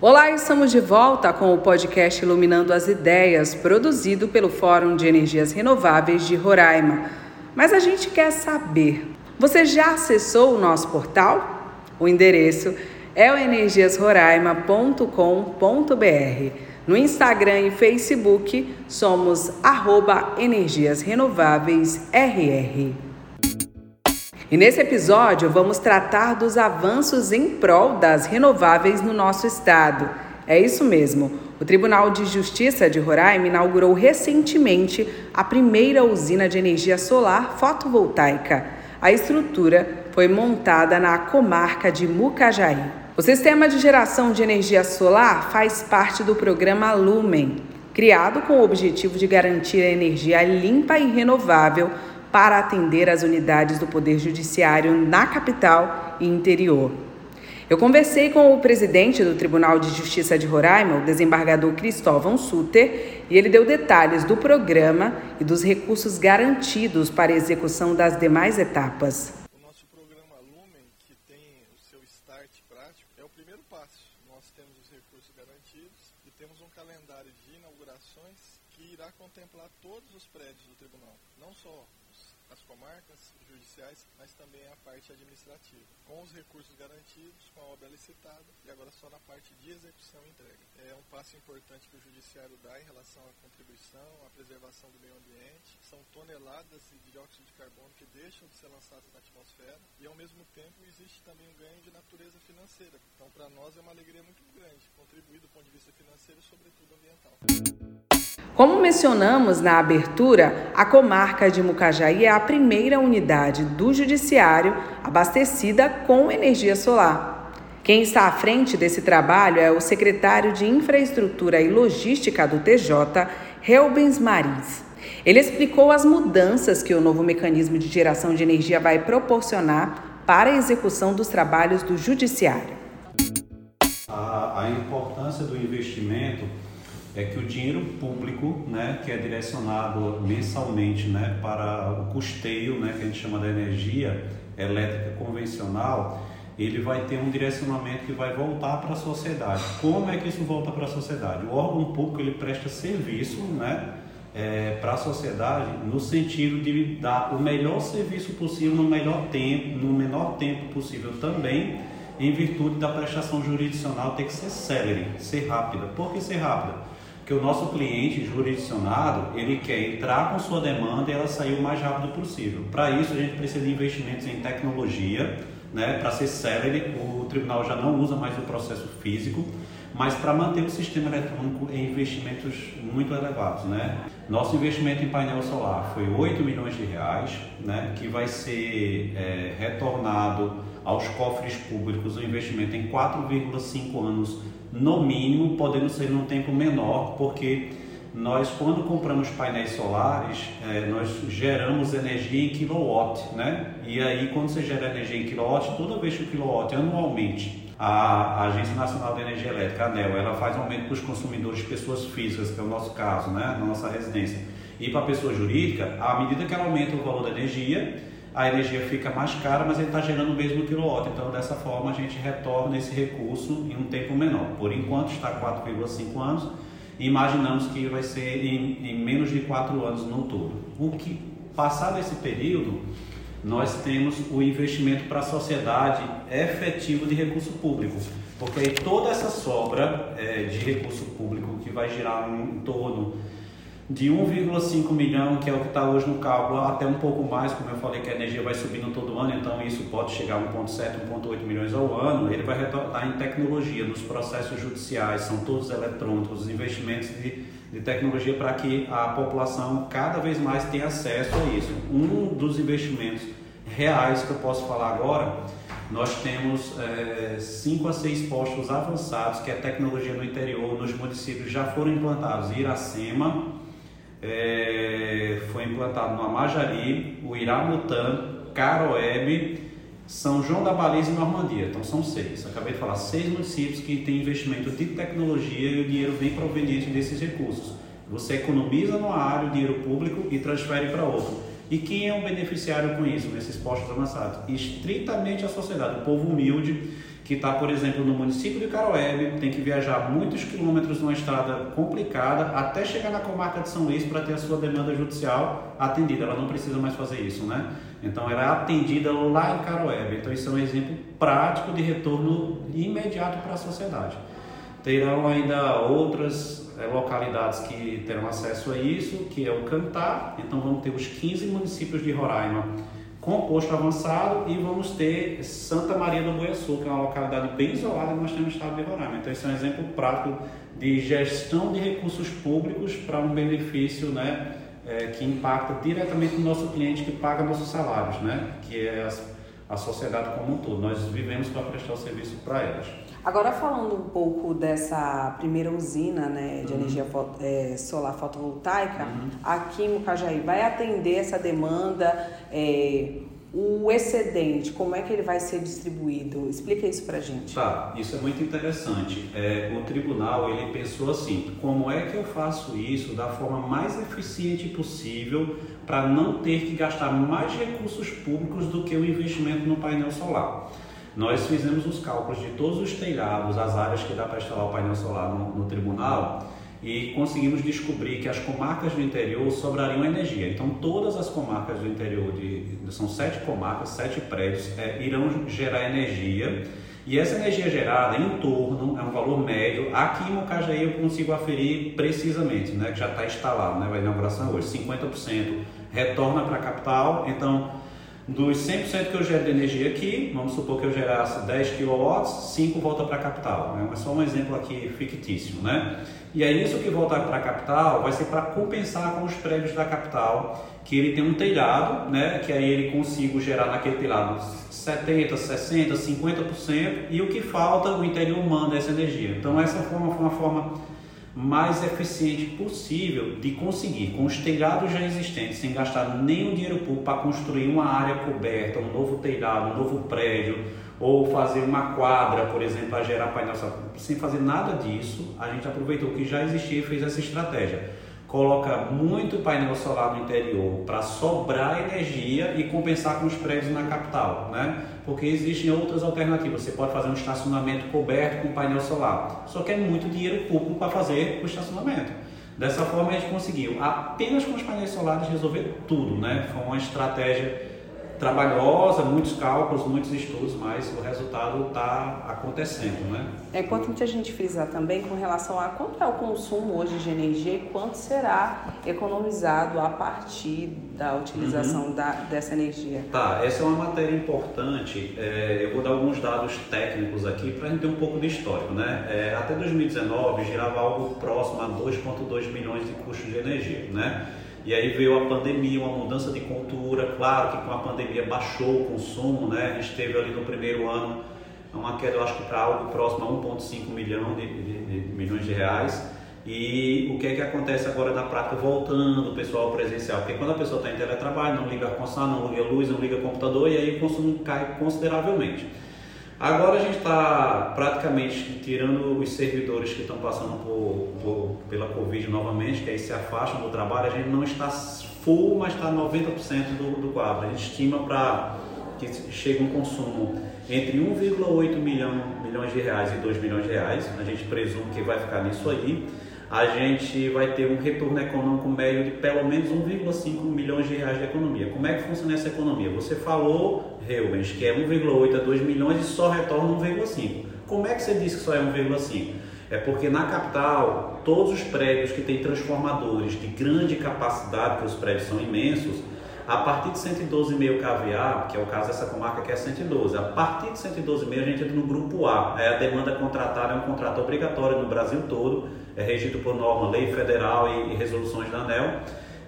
Olá, estamos de volta com o podcast Iluminando as Ideias, produzido pelo Fórum de Energias Renováveis de Roraima. Mas a gente quer saber: você já acessou o nosso portal? O endereço é o energiasroraima.com.br. No Instagram e Facebook somos arroba Energias Renováveis RR. E nesse episódio vamos tratar dos avanços em prol das renováveis no nosso estado. É isso mesmo. O Tribunal de Justiça de Roraima inaugurou recentemente a primeira usina de energia solar fotovoltaica. A estrutura foi montada na comarca de Mucajaí. O sistema de geração de energia solar faz parte do programa Lumen, criado com o objetivo de garantir a energia limpa e renovável para atender as unidades do Poder Judiciário na capital e interior. Eu conversei com o presidente do Tribunal de Justiça de Roraima, o desembargador Cristóvão Suter, e ele deu detalhes do programa e dos recursos garantidos para a execução das demais etapas. O nosso programa Lumen, que tem o seu start prático, é o primeiro passo. Nós temos os recursos garantidos e temos um calendário de inaugurações que irá contemplar todos os prédios do tribunal, não só as comarcas judiciais, mas também a parte administrativa, com os recursos garantidos, com a obra licitada e agora só na parte de execução e entrega. É um passo importante que o judiciário dá em relação à contribuição, à preservação do meio ambiente. São toneladas de dióxido de carbono que deixam de ser lançadas na atmosfera e ao mesmo tempo existe também um ganho de natureza financeira. Então para nós é uma alegria muito grande contribuir do ponto de vista financeiro, sobretudo ambiental. Como mencionamos na abertura, a comarca de Mucajaí é a primeira unidade do Judiciário abastecida com energia solar. Quem está à frente desse trabalho é o secretário de Infraestrutura e Logística do TJ, Reubens Marins. Ele explicou as mudanças que o novo mecanismo de geração de energia vai proporcionar para a execução dos trabalhos do Judiciário. A, a importância do investimento é que o dinheiro público, né, que é direcionado mensalmente, né, para o custeio, né, que a gente chama da energia elétrica convencional, ele vai ter um direcionamento que vai voltar para a sociedade. Como é que isso volta para a sociedade? O órgão público ele presta serviço, né, é, para a sociedade no sentido de dar o melhor serviço possível no melhor tempo, no menor tempo possível também, em virtude da prestação jurisdicional ter que ser célere, ser rápida. Por que ser rápida? Que o nosso cliente jurisdicionado ele quer entrar com sua demanda e ela sair o mais rápido possível. Para isso a gente precisa de investimentos em tecnologia, né? Para ser célere, o tribunal já não usa mais o processo físico, mas para manter o sistema eletrônico em investimentos muito elevados, né? Nosso investimento em painel solar foi 8 milhões de reais, né? Que vai ser é, retornado aos cofres públicos o investimento em 4,5 anos no mínimo, podendo ser num tempo menor, porque nós quando compramos painéis solares, é, nós geramos energia em kilowatt, né? E aí quando você gera energia em kilowatt, toda vez que o kilowatt anualmente a Agência Nacional de Energia Elétrica, a ANEL, ela faz aumento para os consumidores, pessoas físicas, que é o nosso caso, né? Na nossa residência, e para a pessoa jurídica, à medida que ela aumenta o valor da energia, a energia fica mais cara, mas ele está gerando o mesmo quilowatt. Então, dessa forma, a gente retorna esse recurso em um tempo menor. Por enquanto, está 4,5 anos. Imaginamos que vai ser em, em menos de 4 anos no todo. O que, passado esse período, nós temos o investimento para a sociedade efetivo de recurso público. Porque aí toda essa sobra é, de recurso público que vai girar em torno de 1,5 milhão, que é o que está hoje no cálculo, até um pouco mais, como eu falei que a energia vai subindo todo ano, então isso pode chegar a 1,7, 1,8 milhões ao ano, ele vai retornar em tecnologia, nos processos judiciais, são todos eletrônicos, os investimentos de, de tecnologia para que a população cada vez mais tenha acesso a isso. Um dos investimentos reais que eu posso falar agora, nós temos 5 é, a 6 postos avançados, que é tecnologia no interior, nos municípios já foram implantados, Iracema, é, foi implantado no Amajari, o Iramutã, Caroebe, São João da Baliza e Normandia. Então são seis. Acabei de falar seis municípios que têm investimento de tecnologia e o dinheiro vem proveniente desses recursos. Você economiza numa área o dinheiro público e transfere para outro. E quem é o beneficiário com isso, nesses postos avançados? Estritamente a sociedade, o povo humilde que está, por exemplo, no município de Caroebe, tem que viajar muitos quilômetros numa estrada complicada até chegar na comarca de São Luís para ter a sua demanda judicial atendida. Ela não precisa mais fazer isso, né? Então, ela é atendida lá em Caroebe. Então, isso é um exemplo prático de retorno imediato para a sociedade. Terão ainda outras é, localidades que terão acesso a isso, que é o Cantar. Então, vamos ter os 15 municípios de Roraima com posto avançado e vamos ter Santa Maria do Boiaçu, que é uma localidade bem isolada nós temos no estado de Roraima. Então, esse é um exemplo prático de gestão de recursos públicos para um benefício né, é, que impacta diretamente no nosso cliente que paga nossos salários, né, que é a, a sociedade como um todo. Nós vivemos para prestar serviço para elas. Agora falando um pouco dessa primeira usina né, de uhum. energia é, solar fotovoltaica, uhum. aqui em Mucajaí, vai atender essa demanda? É, o excedente, como é que ele vai ser distribuído? Explica isso para gente. Tá, isso é muito interessante. É, o tribunal ele pensou assim: como é que eu faço isso da forma mais eficiente possível para não ter que gastar mais recursos públicos do que o investimento no painel solar? Nós fizemos os cálculos de todos os telhados, as áreas que dá para instalar o painel solar no, no, tribunal e conseguimos descobrir que as comarcas do interior sobrariam energia. Então, todas as comarcas do interior, de, são sete comarcas, sete prédios, é, irão gerar energia. E essa energia gerada em torno, é um valor médio, aqui em Mocajaí eu consigo aferir precisamente, né, que já está instalado, né, a inauguração hoje, 50% retorna para a capital, então dos 100% que eu gero de energia aqui, vamos supor que eu gerasse 10 kW, 5 volta para a capital. Né? É só um exemplo aqui fictício. Né? E aí isso que volta para a capital vai ser para compensar com os prédios da capital, que ele tem um telhado, né? que aí ele consiga gerar naquele telhado 70%, 60%, 50% e o que falta o interior manda essa energia. Então essa foi uma, uma forma mais eficiente possível de conseguir, com os telhados já existentes, sem gastar nenhum dinheiro público para construir uma área coberta, um novo telhado, um novo prédio, ou fazer uma quadra, por exemplo, para gerar painel solar. Sem fazer nada disso, a gente aproveitou o que já existia e fez essa estratégia coloca muito painel solar no interior para sobrar energia e compensar com os prédios na capital, né? Porque existem outras alternativas. Você pode fazer um estacionamento coberto com painel solar, só que é muito dinheiro público para fazer o estacionamento. Dessa forma a gente conseguiu apenas com os painéis solares resolver tudo, né? Foi uma estratégia trabalhosa, muitos cálculos, muitos estudos, mas o resultado está acontecendo, né? É importante a gente frisar também com relação a quanto é o consumo hoje de energia e quanto será economizado a partir da utilização uhum. da, dessa energia. Tá, essa é uma matéria importante. É, eu vou dar alguns dados técnicos aqui para a gente ter um pouco de histórico, né? É, até 2019 girava algo próximo a 2,2 milhões de custos de energia, né? E aí veio a pandemia, uma mudança de cultura. Claro que com a pandemia baixou o consumo, né? A gente teve ali no primeiro ano uma queda, eu acho que para algo próximo a 1,5 milhão de, de, de, milhões de reais. E o que é que acontece agora na prática, voltando o pessoal presencial? Porque quando a pessoa está em teletrabalho, não liga a console, não liga luz, não liga computador, e aí o consumo cai consideravelmente. Agora a gente está praticamente tirando os servidores que estão passando por, por, pela Covid novamente, que aí se afastam do trabalho, a gente não está full, mas está 90% do, do quadro. A gente estima para que chegue um consumo entre 1,8 milhão, milhões de reais e 2 milhões de reais. A gente presume que vai ficar nisso aí a gente vai ter um retorno econômico médio de pelo menos 1,5 milhões de reais de economia. Como é que funciona essa economia? Você falou, Reubens, que é 1,8 a 2 milhões e só retorna 1,5. Como é que você disse que só é 1,5? É porque na capital, todos os prédios que têm transformadores de grande capacidade, que os prédios são imensos, a partir de 112,5 kVA, que é o caso dessa comarca que é 112, a partir de 112,5 a gente entra no grupo A. É a demanda contratada, é um contrato obrigatório no Brasil todo, é regido por norma, lei federal e, e resoluções da ANEL.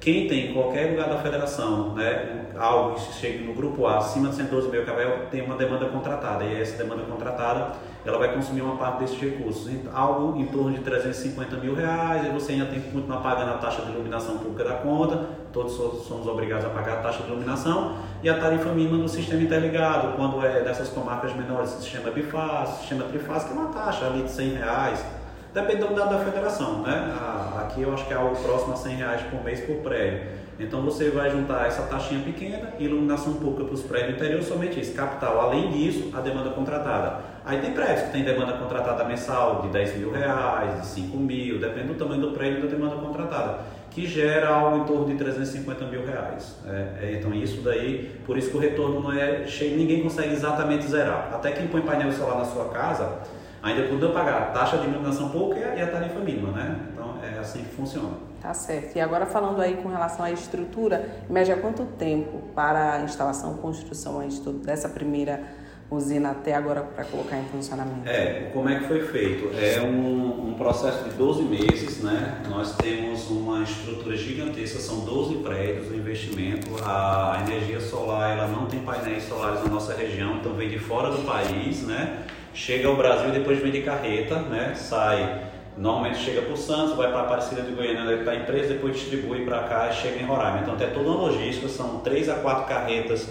Quem tem em qualquer lugar da federação, né, algo que chegue no grupo A acima de 112 mil kV, tem uma demanda contratada. E essa demanda contratada, ela vai consumir uma parte desses recursos. Algo em torno de 350 mil reais, e você ainda tem que continuar pagando a taxa de iluminação pública da conta, todos somos obrigados a pagar a taxa de iluminação, e a tarifa mínima do sistema interligado, quando é dessas comarcas menores, sistema bifásico, sistema trifásico, é uma taxa ali de 100 reais, Depende do dado da federação, né? Aqui eu acho que é algo próximo a 100 reais por mês por prédio. Então você vai juntar essa taxinha pequena, iluminação pública para os prédios interior, somente isso, capital. Além disso, a demanda contratada. Aí tem prédios que tem demanda contratada mensal de 10 mil reais, de 5 mil, depende do tamanho do prédio e da demanda contratada, que gera algo em torno de 350 mil reais. É, é, então isso daí, por isso que o retorno não é cheio, ninguém consegue exatamente zerar. Até quem põe painel solar na sua casa, ainda podia pagar a taxa de iluminação pouca e a tarifa mínima, né? Então é assim que funciona. Tá certo. E agora falando aí com relação à estrutura, média quanto tempo para a instalação, construção dessa primeira usina até agora para colocar em funcionamento? É, como é que foi feito? É um, um, processo de 12 meses, né? Nós temos uma estrutura gigantesca, são 12 prédios, o investimento, a energia solar, ela não tem painéis solares na nossa região, então vem de fora do país, né? Chega ao Brasil e depois vem de carreta, né? Sai, normalmente chega para o Santos, vai para a Aparecida de Goiânia, para a empresa, depois distribui para cá e chega em Roraima. Então tem toda uma logística, são 3 a 4 carretas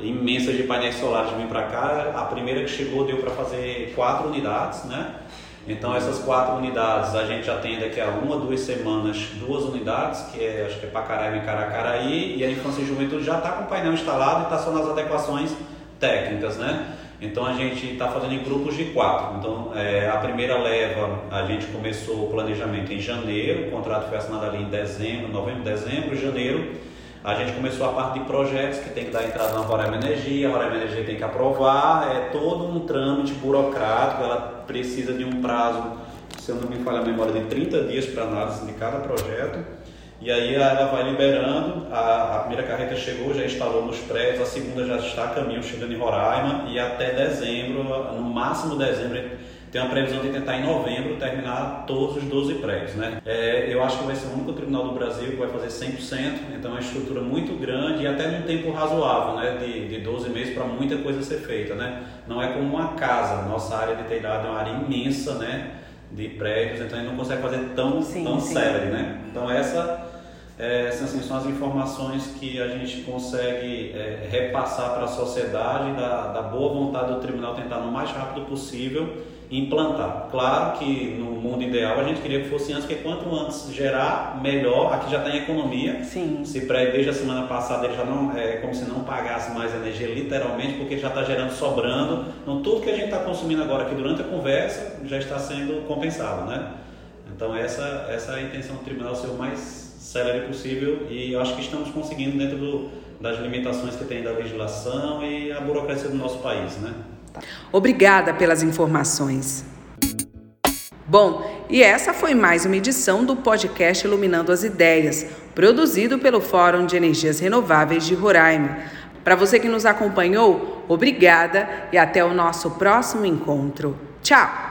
imensas de painéis solares vir para cá. A primeira que chegou deu para fazer quatro unidades, né? Então essas quatro unidades a gente tem daqui a uma, duas semanas, duas unidades, que é, acho que é Pacaraima e Caracaraí, e a Infância e Juventude já está com o painel instalado e está só nas adequações técnicas, né? Então a gente está fazendo em grupos de quatro. Então é, a primeira leva a gente começou o planejamento em janeiro, o contrato foi assinado ali em dezembro, novembro, dezembro, janeiro a gente começou a parte de projetos que tem que dar entrada na Roraima Energia, a Roraima Energia tem que aprovar, é todo um trâmite burocrático, ela precisa de um prazo, se eu não me falha a memória, de 30 dias para análise de cada projeto. E aí ela vai liberando, a, a, primeira carreta chegou, já instalou nos prédios, a segunda já está a caminho, chegando em Roraima, e até dezembro, no máximo dezembro, tem uma previsão de tentar em novembro terminar todos os 12 prédios. Né? É, eu acho que vai ser o único tribunal do Brasil que vai fazer 100%, então é uma estrutura muito grande e até num tempo razoável, né? de, de 12 meses para muita coisa ser feita. Né? Não é como uma casa, nossa área de telhado é uma área imensa né? de prédios, então a gente não consegue fazer tão, sim, tão sim. célere. Né? Então essa é, assim, são as informações que a gente consegue é, repassar para a sociedade da, da boa vontade do tribunal tentar no mais rápido possível implantar. Claro que no mundo ideal a gente queria que fosse antes, porque quanto antes gerar, melhor. Aqui já tem economia. Sim. Se pré, desde a semana passada ele já não é como se não pagasse mais energia, literalmente, porque já está gerando sobrando. Então tudo que a gente está consumindo agora aqui durante a conversa já está sendo compensado, né? Então essa essa é a intenção do tribunal ser o mais célere possível e acho que estamos conseguindo dentro do, das limitações que tem da legislação e a burocracia do nosso país, né? Obrigada pelas informações. Bom, e essa foi mais uma edição do podcast Iluminando as Ideias, produzido pelo Fórum de Energias Renováveis de Roraima. Para você que nos acompanhou, obrigada e até o nosso próximo encontro. Tchau!